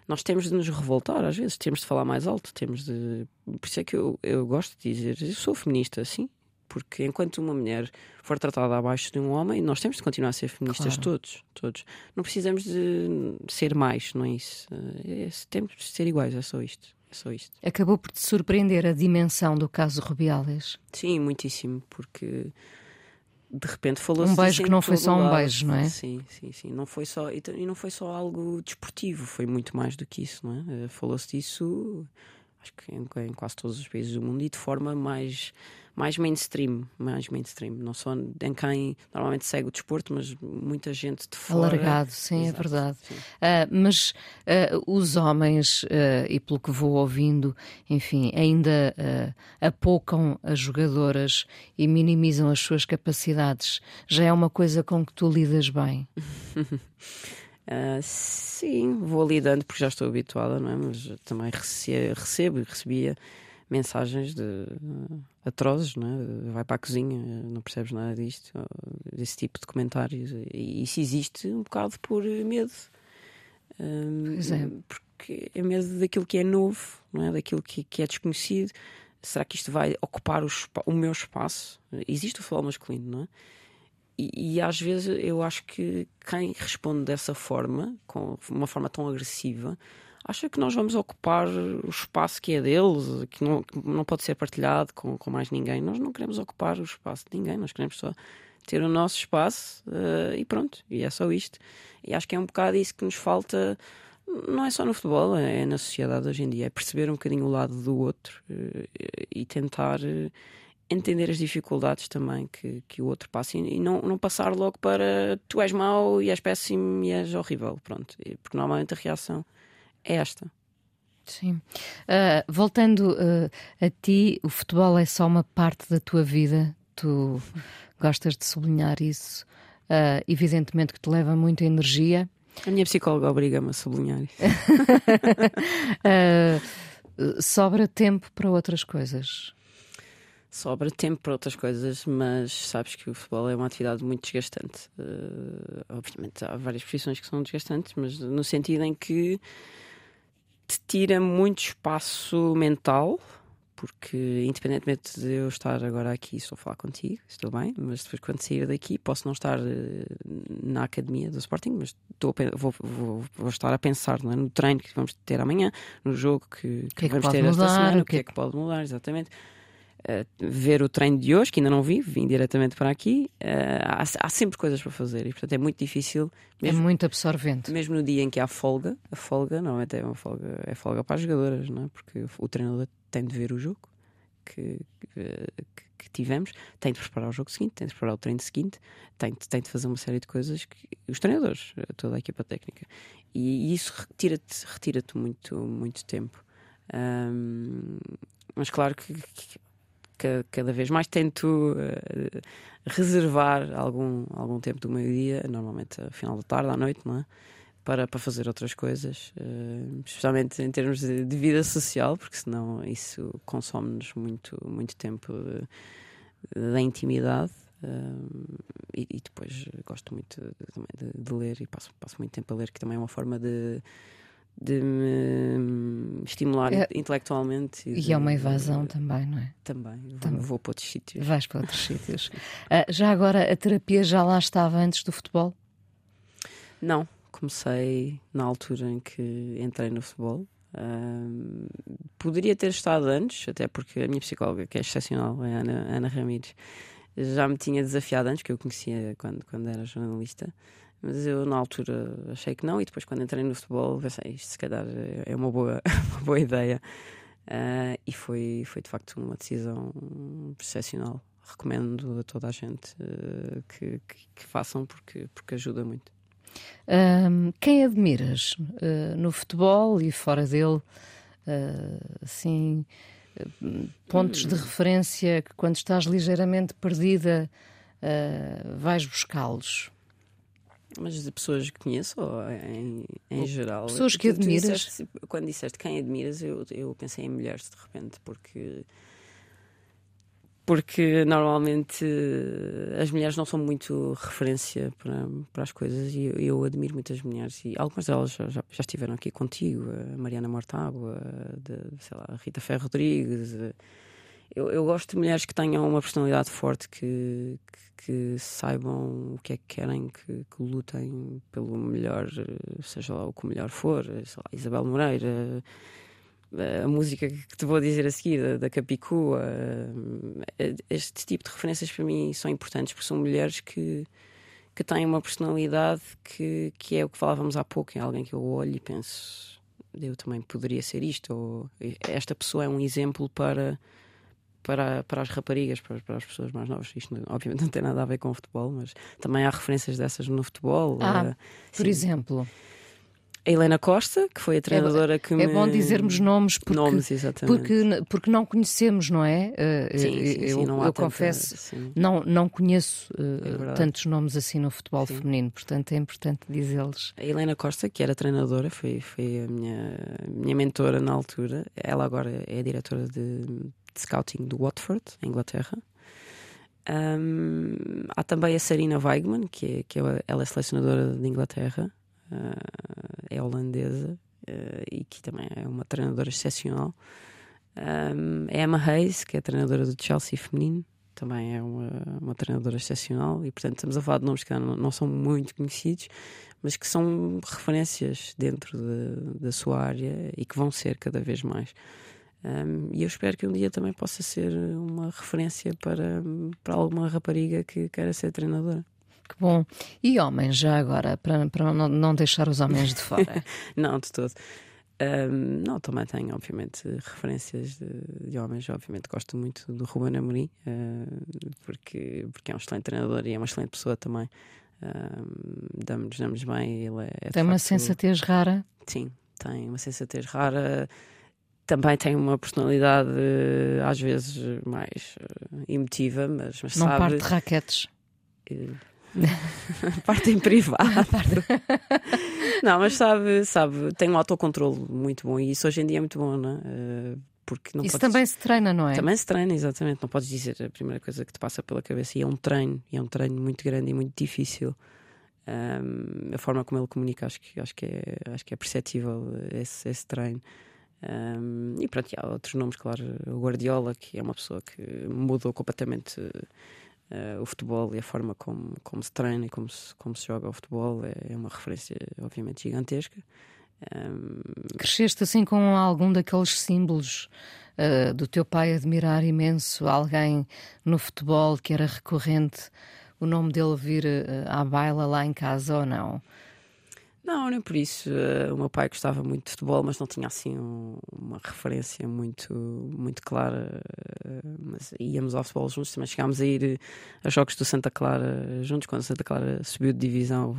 nós temos de nos revoltar às vezes, temos de falar mais alto, temos de. Por isso é que eu, eu gosto de dizer, eu sou feminista, sim, porque enquanto uma mulher for tratada abaixo de um homem, nós temos de continuar a ser feministas claro. todos, todos. Não precisamos de ser mais, não é isso? É, temos de ser iguais, é só isto. Só isto. Acabou por te surpreender a dimensão do caso Rubiales? Sim, muitíssimo, porque de repente falou-se um beijo que não foi só um lado. beijo, não é? Sim, sim, sim. Não foi só e não foi só algo desportivo, foi muito mais do que isso, não é? Eh, falou-se disso, acho que em, em, quase todos os países do mundo e de forma mais mais mainstream, mais mainstream, não só em quem normalmente segue o desporto, mas muita gente de fora. Alargado, sim, é Exato, é verdade. Sim. Uh, mas uh, os homens, uh, e pelo que vou ouvindo, enfim, ainda apocam as jogadoras e minimizam as suas capacidades. Já é uma coisa com que tu lidas bem? (laughs) sim, vou lidando porque já estou habituada, não é? Mas também recebo e recebia mensagens de, uh, atrozes, não é? vai para a cozinha, não percebes nada disto, desse tipo de comentários. E isso existe um bocado por medo. Um, pois é. Porque é medo daquilo que é novo, não é? daquilo que, que é desconhecido. Será que isto vai ocupar o, o meu espaço? Existe o futebol masculino, não é? E, às vezes eu acho que quem responde dessa forma, com uma forma tão agressiva, acha que nós vamos ocupar o espaço que é deles, que não, que não pode ser partilhado com, com mais ninguém. Nós não queremos ocupar o espaço de ninguém, nós queremos só ter o nosso espaço uh, e pronto, e é só isto. E acho que é um bocado isso que nos falta, não é só no futebol, é na sociedade hoje em dia, é perceber um bocadinho o lado do outro uh, e tentar uh, entender as dificuldades também que, que o outro passa e, e não, não passar logo para tu és mau e és péssimo e és horrível. Pronto, porque normalmente a reação é esta. Sim. Uh, voltando uh, a ti, o futebol é só uma parte da tua vida. Tu gostas de sublinhar isso. Uh, evidentemente que te leva muita energia. A minha psicóloga obriga-me a sublinhar isso. (laughs) sobra tempo para outras coisas. Sobra tempo para outras coisas, mas sabes que o futebol é uma atividade muito desgastante. obviamente há várias profissões que são desgastantes, mas no sentido em que te tira muito espaço mental, porque independentemente de eu estar agora aqui, estou a falar contigo, estou bem, mas depois quando sair daqui posso não estar eh, na academia do Sporting, mas estou, vou, vou, vou, estar a pensar é? no treino que vamos ter amanhã, no jogo que, que, que, é que vamos ter esta semana, o que é que pode mudar, exatamente. Uh, ver o treino de hoje, que ainda não vi, vim diretamente para aqui. Uh, há, há, sempre coisas para fazer e, portanto, é muito difícil. É mesmo, é muito absorvente. Mesmo no dia em que há folga, a folga normalmente é uma folga, é folga para as jogadoras, não é? porque o treinador tem de ver o jogo que, que, que, tivemos, tem de preparar o jogo seguinte, tem de preparar o treino seguinte, tem de, tem de fazer uma série de coisas que os treinadores, toda a equipa técnica. E, e isso retira-te retira muito, muito tempo. Um, mas claro que, que cada vez mais tento uh, reservar algum, algum tempo do meio-dia, normalmente ao final da tarde, à noite, não é? Para, para fazer outras coisas, uh, especialmente em termos de, de, vida social, porque senão isso consome-nos muito, muito tempo da intimidade. Uh, e, e, depois gosto muito de, de, de, ler e passo, passo muito tempo a ler, que também é uma forma de, de me estimular é, intelectualmente. E, e é uma evasão também, não é? Também, também. Vou, para outros sítios. Vais para outros sítios. Uh, já agora, a terapia já lá estava antes do futebol? Não, comecei na altura em que entrei no futebol. Uh, poderia ter estado antes, até porque a minha psicóloga, que é excepcional, é a Ana, Ana Ramírez, já me tinha desafiado antes, que eu conhecia quando, quando era jornalista. Mas eu, na altura, achei que não, e depois, quando entrei no futebol, pensei, isto se calhar é uma boa, (laughs) uma boa ideia. Uh, e foi, foi, de facto, uma decisão excepcional. Recomendo a toda a gente uh, que, que, que, façam, porque, porque ajuda muito. Um, quem admiras uh, no futebol e fora dele? assim, pontos de referência que, quando estás ligeiramente perdida, vais buscá-los? Mas de pessoas que conheço ou em, em geral? Pessoas que admiras? Disseste, quando disseste quem admiras, eu, eu pensei em mulheres de repente, porque. Porque normalmente as mulheres não são muito referência para, para as coisas e eu, eu admiro muitas mulheres e algumas delas já, já, já estiveram aqui contigo, a Mariana Mortágua, a, a Rita Ferro Rodrigues, eu, eu, gosto de mulheres que tenham uma personalidade forte, que, que, que saibam o que é que querem, que, que, lutem pelo melhor, seja lá o que o melhor for. Lá, Isabel Moreira, a música que te vou dizer a seguir, da, da Capicua. Este tipo de referências para mim são importantes, porque são mulheres que, que têm uma personalidade que, que é o que falávamos há pouco, em alguém que eu olho e penso. Eu também poderia ser isto, ou esta pessoa é um exemplo para para, para as raparigas, para, para, as pessoas mais novas. Isto, obviamente, não tem nada a ver com o futebol, mas também há referências dessas no futebol. Ah, uh, por exemplo. A Helena Costa, que foi a treinadora é, que é me... É bom dizermos nomes porque, nomes, exatamente. porque, porque não conhecemos, não é? Uh, sim, sim, eu, sim, eu confesso, não, não conheço é tantos nomes assim no futebol sim. feminino, portanto é importante dizê-los. A Helena Costa, que era treinadora, foi, foi a minha, minha mentora na altura. Ela agora é a diretora de de scouting do Watford, em Inglaterra. Um, há também a Sarina Weigman, que é, que é, ela é selecionadora de Inglaterra, uh, é holandesa uh, e que também é uma treinadora excepcional. Um, a Emma Hayes, que é treinadora do Chelsea feminino, também é uma, uma treinadora excepcional e, portanto, estamos a falar de nomes que não, não são muito conhecidos, mas que são referências dentro de, da sua área e que vão ser cada vez mais. Um, e eu espero que um dia também possa ser uma referência para, para alguma rapariga que queira ser treinadora. Que bom. E homens, já agora, para, para não deixar os homens de fora? (laughs) não, de todo. Um, não, também tenho, obviamente, referências de, de, homens. Obviamente, gosto muito do Ruben Amorim, uh, porque, porque é um excelente treinador e é uma excelente pessoa também. Um, damos, damos bem. Ele é, é tem uma sensatez rara? Sim, tem uma sensatez rara. Também tem uma personalidade, às vezes, mais uh, emotiva, mas, mas Não sabe. parte de raquetes. (laughs) Parte em privado. (laughs) não, mas sabe, sabe, tem um autocontrole muito bom e isso hoje em dia é muito bom, não é? Porque não isso podes... também se treina, não é? Também se treina, exatamente. Não podes dizer a primeira coisa que te passa pela cabeça. E é um treino, e é um treino muito grande e muito difícil. Um, a forma como ele comunica, acho que, acho que, é, acho que é perceptível esse, esse treino. Um, e pronto, há outros nomes, claro. O Guardiola, que é uma pessoa que mudou completamente uh, o futebol e a forma como, como se treina e como se, como se joga o futebol é, é uma referência, obviamente, gigantesca. Um... Cresceste assim com algum daqueles símbolos uh, do teu pai admirar imenso alguém no futebol que era recorrente, o nome dele vir uh, à baila lá em casa ou não? Não, nem por isso. Uh, o meu pai gostava muito de futebol, mas não tinha assim um, uma referência muito, muito clara. Uh, mas íamos ao futebol juntos, também chegámos a ir a jogos do Santa Clara juntos, quando o Santa Clara subiu de divisão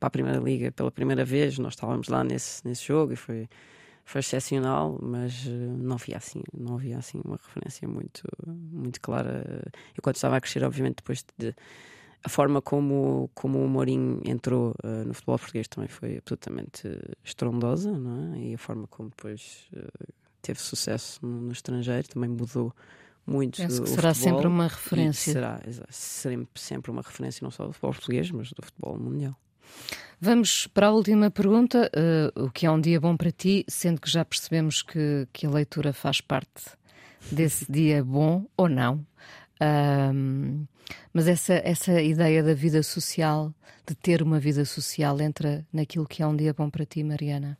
para a Primeira Liga pela primeira vez. Nós estávamos lá nesse, nesse jogo e foi, foi excepcional, mas não havia assim, não havia assim uma referência muito, muito clara. Eu quando estava a crescer, obviamente, depois de a forma como, como o Mourinho entrou uh, no futebol português também foi absolutamente estrondosa, não é? E a forma como depois uh, teve sucesso no, no, estrangeiro também mudou muito. Penso que será futebol, sempre uma referência. Será sempre, sempre uma referência não só do futebol português, mas do futebol mundial. Vamos para a última pergunta. Uh, o que é um dia bom para ti, sendo que já percebemos que, que a leitura faz parte desse (laughs) dia bom ou não? Um, mas essa, essa ideia da vida social, de ter uma vida social, entra naquilo que é um dia bom para ti, Mariana?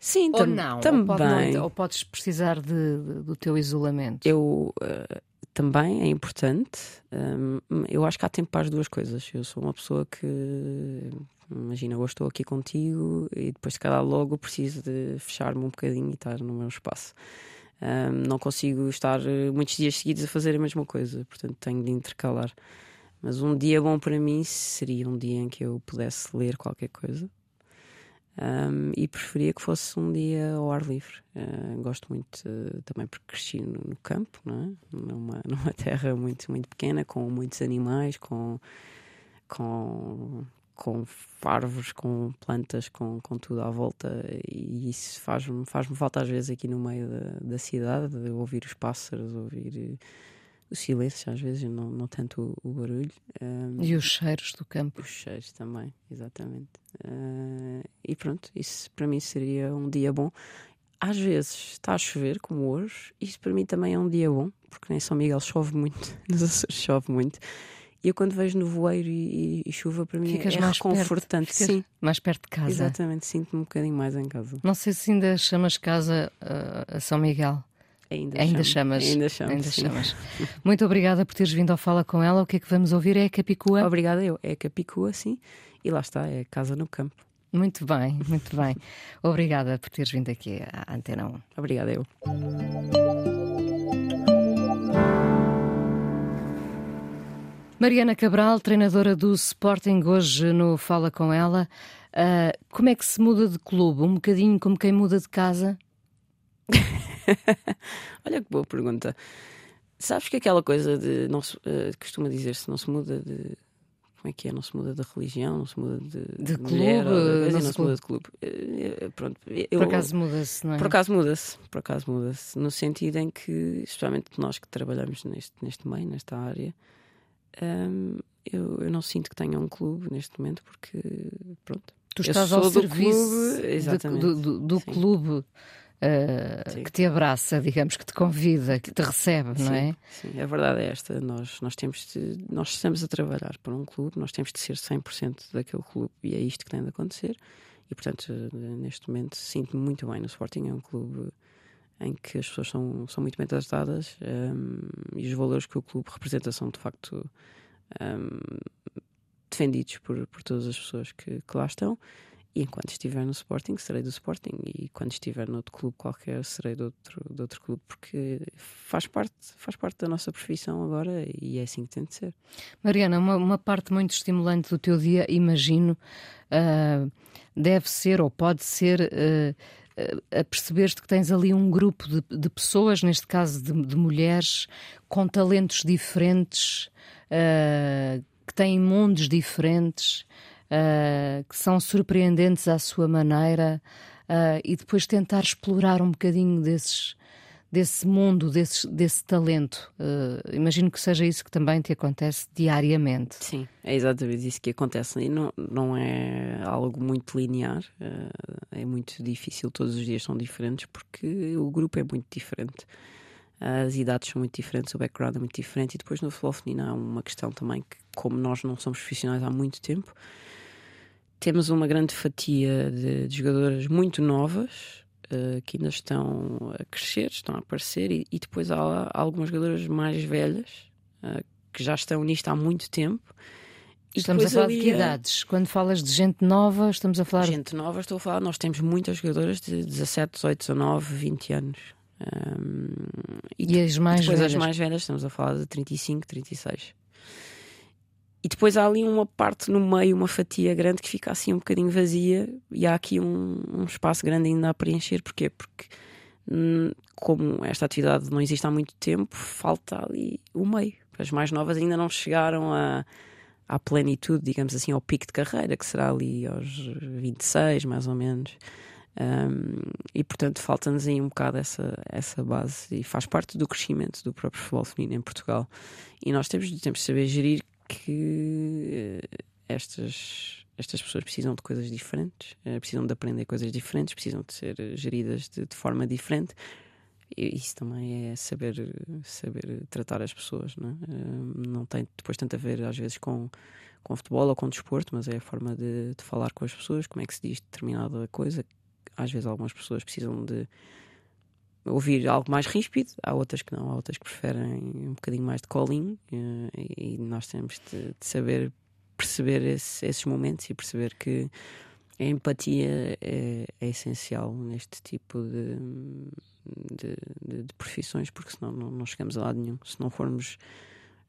Sim, ou não, também. Ou, pode não, ou podes precisar de, de, do teu isolamento? Eu uh, também é importante. Um, eu acho que há tempo para as duas coisas. Eu sou uma pessoa que, imagina, hoje estou aqui contigo e depois, se calhar, logo preciso de fechar-me um bocadinho e estar no meu espaço. Um, não consigo estar eh, muitos dias seguidos a fazer a mesma coisa, portanto tenho de intercalar. Mas um dia bom para mim seria um dia em que eu pudesse ler qualquer coisa. Um, e preferia que fosse um dia ao ar livre. Uh, gosto muito uh, também porque cresci no, no, campo, é? numa, (laughs) numa terra muito, muito pequena, com muitos animais, com, com com árvores, com plantas, com, com tudo à volta, e isso faz-me faz falta às vezes aqui no meio da, da cidade, de ouvir os pássaros, ouvir eh, o silêncio, às vezes, não, não tanto o, o barulho. Um, e os cheiros do campo. Os cheiros também, exatamente. Uh, e pronto, isso para mim seria um dia bom. Às vezes está a chover, como hoje, isso para mim também é um dia bom, porque nem São Miguel chove muito, (laughs) nos Açores chove muito. E eu quando vejo nevoeiro e, e, e chuva, para mim Ficas é mais reconfortante. Perto, Sim. Mais perto de casa. Exatamente, sinto-me um bocadinho mais em casa. Não sei se ainda chamas casa uh, a São Miguel. Ainda, ainda chamas. Ainda, chamo, ainda chamas. Muito obrigada por teres vindo ao Fala com ela. O que é que vamos ouvir? É a Capicua? Obrigada eu. É a Capicua, sim. E lá está, é a casa no campo. Muito bem, muito bem. Obrigada por teres vindo aqui à Antena 1. Obrigada eu. Mariana Cabral, treinadora do Sporting, hoje no Fala com ela. Uh, como é que se muda de clube? Um bocadinho como quem muda de casa? (laughs) Olha que boa pergunta. Sabes que aquela coisa de não se, uh, costuma dizer-se não se muda de como é que é? Não se muda de religião, não se muda de, de mulher, clube, de, não, não se, se muda de clube. Uh, pronto, eu, por acaso muda-se, não é? Por acaso muda-se, por acaso muda-se, no sentido em que, especialmente nós que trabalhamos neste, neste meio, nesta área, um, eu, eu, não sinto que tenha um clube neste momento porque pronto. Tu estás ao serviço clube, do, do, do clube uh, que te abraça, digamos, que te convida, que te recebe, sim, não é? Sim, a verdade é esta. Nós, nós, temos de, nós estamos a trabalhar para um clube, nós temos de ser 100% daquele clube e é isto que tem de acontecer. E portanto, neste momento, sinto-me muito bem no Sporting. É um clube em que as pessoas são, são muito bem tratadas um, e os valores que o clube representa são de facto um, defendidos por, por todas as pessoas que, que lá estão. E enquanto estiver no Sporting, serei do Sporting. E quando estiver noutro clube qualquer, serei de outro, de outro clube, porque faz parte, faz parte da nossa profissão agora e é assim que tem de ser. Mariana, uma, uma parte muito estimulante do teu dia, imagino, uh, deve ser ou pode ser. Uh, a perceber-te que tens ali um grupo de, de pessoas, neste caso de, de, mulheres, com talentos diferentes, uh, que têm mundos diferentes, uh, que são surpreendentes à sua maneira, uh, e depois tentar explorar um bocadinho desses, desse mundo, desse, desse talento. Uh, imagino que seja isso que também te acontece diariamente. Sim, é exatamente isso que acontece. E não, não é algo muito linear, uh, é muito difícil, todos os dias são diferentes porque o grupo é muito diferente. As idades são muito diferentes, o background é muito diferente, e depois no futebol feminino há uma questão também que, como nós não somos profissionais há muito tempo, temos uma grande fatia de, de jogadoras muito novas uh, que ainda estão a crescer, estão a aparecer, e, e depois há, há, algumas jogadoras mais velhas uh, que já estão nisto há muito tempo. Estamos a falar ali, de que idades? Quando falas de gente nova, estamos a falar. Gente nova, estou a falar, nós temos muitas jogadoras de 17, 18, 19, 20 anos. Um, e, e, as mais depois velhas? as mais velhas, estamos a falar de 35, 36. E depois há ali uma parte no meio, uma fatia grande que fica assim um bocadinho vazia e há aqui um, um espaço grande ainda a preencher. Porquê? Porque hum, como esta atividade não existe há muito tempo, falta ali o meio. As mais novas ainda não chegaram a, à plenitude, digamos assim, ao pico de carreira, que será ali aos 26, mais ou menos. Um, e portanto falta-nos aí um bocado essa, essa base e faz parte do crescimento do próprio futebol feminino em Portugal. E nós temos, temos de saber gerir que eh, estas, estas pessoas precisam de coisas diferentes, eh, precisam de aprender coisas diferentes, precisam de ser geridas de, de forma diferente. E isso também é saber, saber tratar as pessoas, não, é? Eh, não tem depois tanto a ver, às vezes, com, com futebol ou com desporto, mas é a forma de, de falar com as pessoas, como é que se diz determinada coisa. Às vezes, algumas pessoas precisam de ouvir algo mais ríspido, há outras que não, há outras que preferem um bocadinho mais de colinho eh, e nós temos de, de saber perceber esse, esses momentos e perceber que a empatia é, é essencial neste tipo de, de, de, de profissões, porque senão não, não chegamos a lado nenhum. Se não formos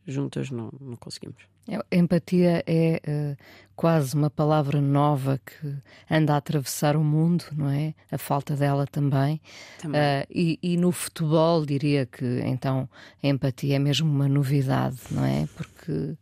juntas não, não conseguimos. É, empatia é uh, quase uma palavra nova que anda a atravessar o mundo, não é? A falta dela também. também. Uh, e, e, no futebol diria que então a empatia é mesmo uma novidade, não é? Porque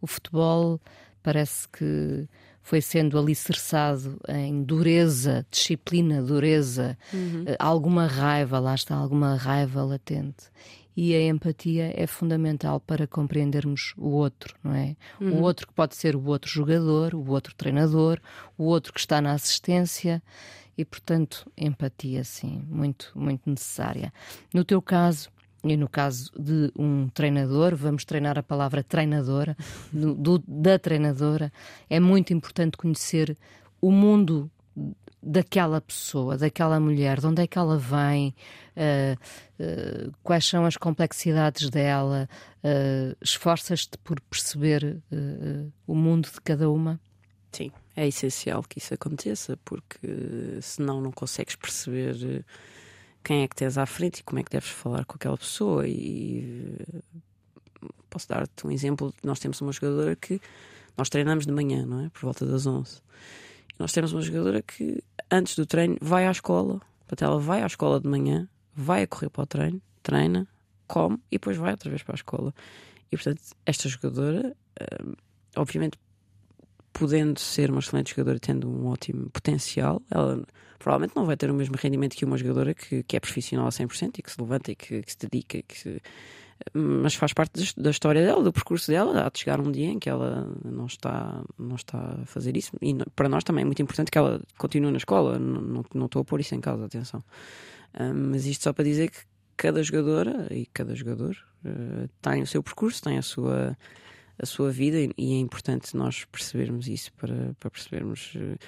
o futebol parece que foi sendo alicerçado em dureza, disciplina, dureza, uhum. uh, alguma raiva, lá está, alguma raiva latente e a empatia é fundamental para compreendermos o outro, não é? Uhum. O outro que pode ser o outro jogador, o outro treinador, o outro que está na assistência e, portanto, empatia, sim, muito, muito necessária. No teu caso, e no caso de um treinador, vamos treinar a palavra treinadora, do, do, da treinadora, é muito importante conhecer o mundo daquela pessoa, daquela mulher, de onde é que ela vem, uh, uh, quais são as complexidades dela, uh, esforças-te por perceber o mundo de cada uma? Sim, é essencial que isso aconteça, porque senão não consegues perceber quem é que tens à frente e como é que deves falar com aquela pessoa. E posso dar-te um exemplo: nós temos uma jogadora que nós treinamos de manhã, não é? Por volta das 11. Nós temos uma jogadora que antes do treino vai à escola, portanto, ela vai à escola de manhã, vai a correr para o treino, treina, come e depois vai outra vez para a escola. E portanto, esta jogadora, hum, obviamente, podendo ser uma excelente jogadora, tendo um ótimo potencial, ela provavelmente não vai ter o mesmo rendimento que uma jogadora que, que é profissional a 100% e que se levanta e que, que se dedica, que se, mas faz parte da história dela, do percurso dela. Há de chegar um dia em que ela não está, não está a fazer isso. E para nós também é muito importante que ela continue na escola. Não, não, não estou a pôr isso em causa, atenção. mas isto só para dizer que cada jogadora e cada jogador uh, tem o seu percurso, tem a sua, a sua vida e é importante nós percebermos isso para, para percebermos. Uh,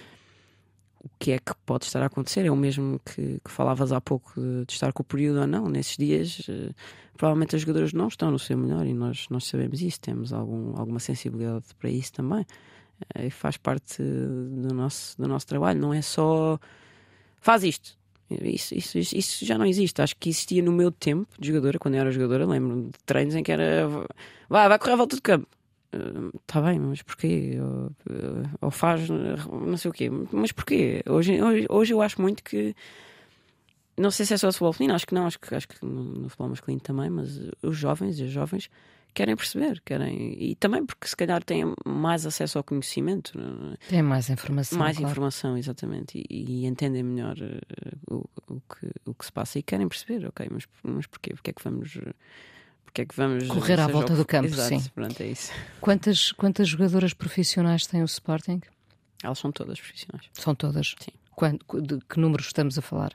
o que é que pode estar a acontecer. É o mesmo que, que falavas há pouco de, de, estar com o período ou não. Nesses dias, uh, provavelmente as jogadoras não estão no seu melhor e nós, nós sabemos isso, temos algum, alguma sensibilidade para isso também. e faz parte do nosso, do nosso trabalho. Não é só faz isto. Isso, isso, isso, já não existe. Acho que existia no meu tempo de jogadora, quando eu era jogadora. Lembro-me de treinos em que era vai, vai correr a volta de campo. Está bem, mas porquê? Ou, ou, faz não sei o quê. Mas porquê? Hoje, hoje, hoje eu acho muito que. Não sei se é só o futebol feminino, acho que não, acho que, acho que no, futebol masculino também, mas os jovens e as jovens querem perceber, querem e também porque se calhar têm mais acesso ao conhecimento, têm mais informação, mais claro. informação exatamente e, e entendem melhor uh, o, o, que, o que se passa e querem perceber, ok, mas, mas porquê? Porque é que vamos porque é que vamos correr à volta do campo? Exato, sim. Pronto, é isso. Quantas quantas jogadoras profissionais tem o Sporting? Elas são todas profissionais. São todas. Sim. Quanto, de que números estamos a falar?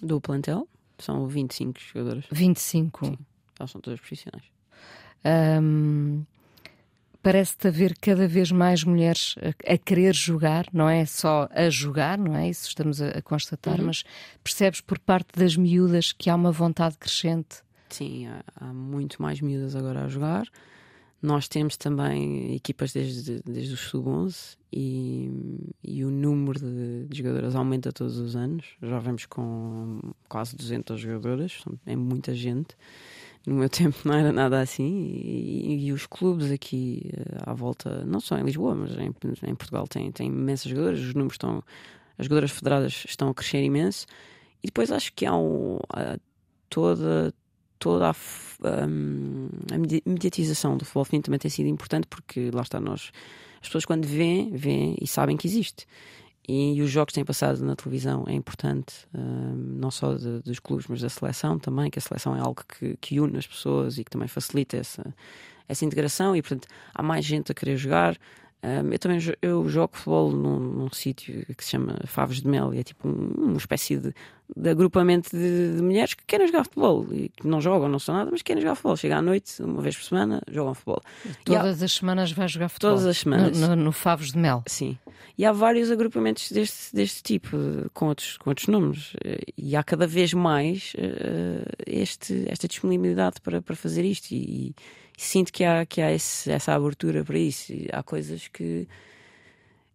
Do plantel são 25 jogadoras. 25. Sim. Elas são todas profissionais. Um, Parece-te haver cada vez mais mulheres a, a, querer jogar, não é só a jogar, não é? Isso estamos a, a constatar, uhum. mas percebes por parte das miúdas que há uma vontade crescente? Sim, há, há muito mais miúdas agora a jogar. Nós temos também equipas desde, desde os sub-11 e, e, o número de, de, jogadoras aumenta todos os anos. Já vemos com quase 200 jogadoras, é muita gente. No meu (laughs) tempo não era nada assim. E, e os clubes aqui eh, à volta, não só em Lisboa, mas em, em Portugal, têm, têm imensas jogadoras. Os números estão. As jogadoras federadas estão a crescer imenso. E depois acho que há um, toda, toda a, um, a mediatização do futebol feminino também tem sido importante porque lá está nós. As pessoas quando veem, veem e sabem que existe. E, e, os jogos que têm passado na televisão é importante, uh, não só de, dos clubes, mas da seleção também, que a seleção é algo que, que une as pessoas e que também facilita essa, essa integração. E, portanto, há mais gente a querer jogar. Um, eu também eu jogo futebol num, num sítio que se chama Favos de Mel e é tipo um, uma espécie de, de agrupamento de, de, mulheres que querem jogar futebol e que não jogam, não são nada, mas querem jogar futebol. Chega à noite, uma vez por semana, jogam futebol. Todas há... as semanas vai jogar futebol? Todas as semanas. No, no, no, Favos de Mel? Sim. E há vários agrupamentos deste, deste tipo, com outros, com outros nomes. E há cada vez mais uh, este, esta disponibilidade para, para fazer isto. E, e sinto que há, que há esse, essa abertura para isso. E há coisas que.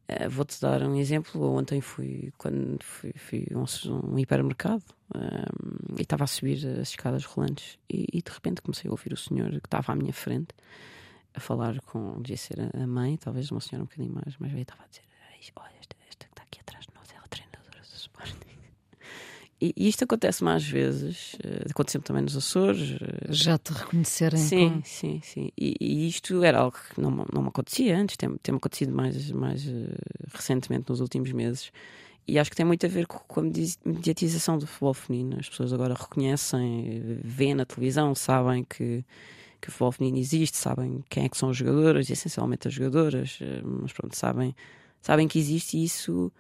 Uh, Vou-te dar um exemplo. Ontem fui, quando fui, fui um, um, hipermercado um, e estava a subir as escadas rolantes e, e, de repente comecei a ouvir o senhor que estava à minha frente a falar com, devia ser a mãe, talvez uma senhora um bocadinho mais, mais velha, estava a dizer: Olha, esta, esta que está aqui atrás de nós é a treinadora do Sporting. E, isto acontece mais vezes, aconteceu também nos Açores. Uh, Já te reconhecerem? Sim, com... sim, sim. E, e, isto era algo que não, não me acontecia antes, tem, tem acontecido mais, mais uh, recentemente nos últimos meses. E acho que tem muito a ver com a mediatização do futebol feminino. As pessoas agora reconhecem, veem na televisão, sabem que, que o futebol feminino existe, sabem quem é que são as jogadoras, essencialmente as jogadoras, mas pronto, sabem, sabem que existe e isso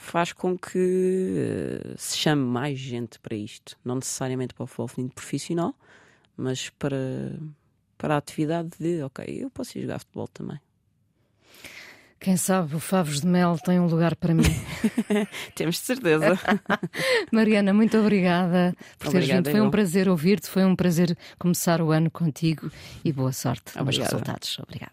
faz com que uh, se chame mais gente para isto. Não necessariamente para o futebol feminino profissional, mas para, para a atividade de, ok, eu posso ir jogar futebol também. Quem sabe o Favos de Mel tem um lugar para mim. (laughs) Temos de certeza. (laughs) Mariana, muito obrigada por teres vindo. Foi um prazer ouvir-te, foi um prazer começar o ano contigo e boa sorte nos resultados. Obrigada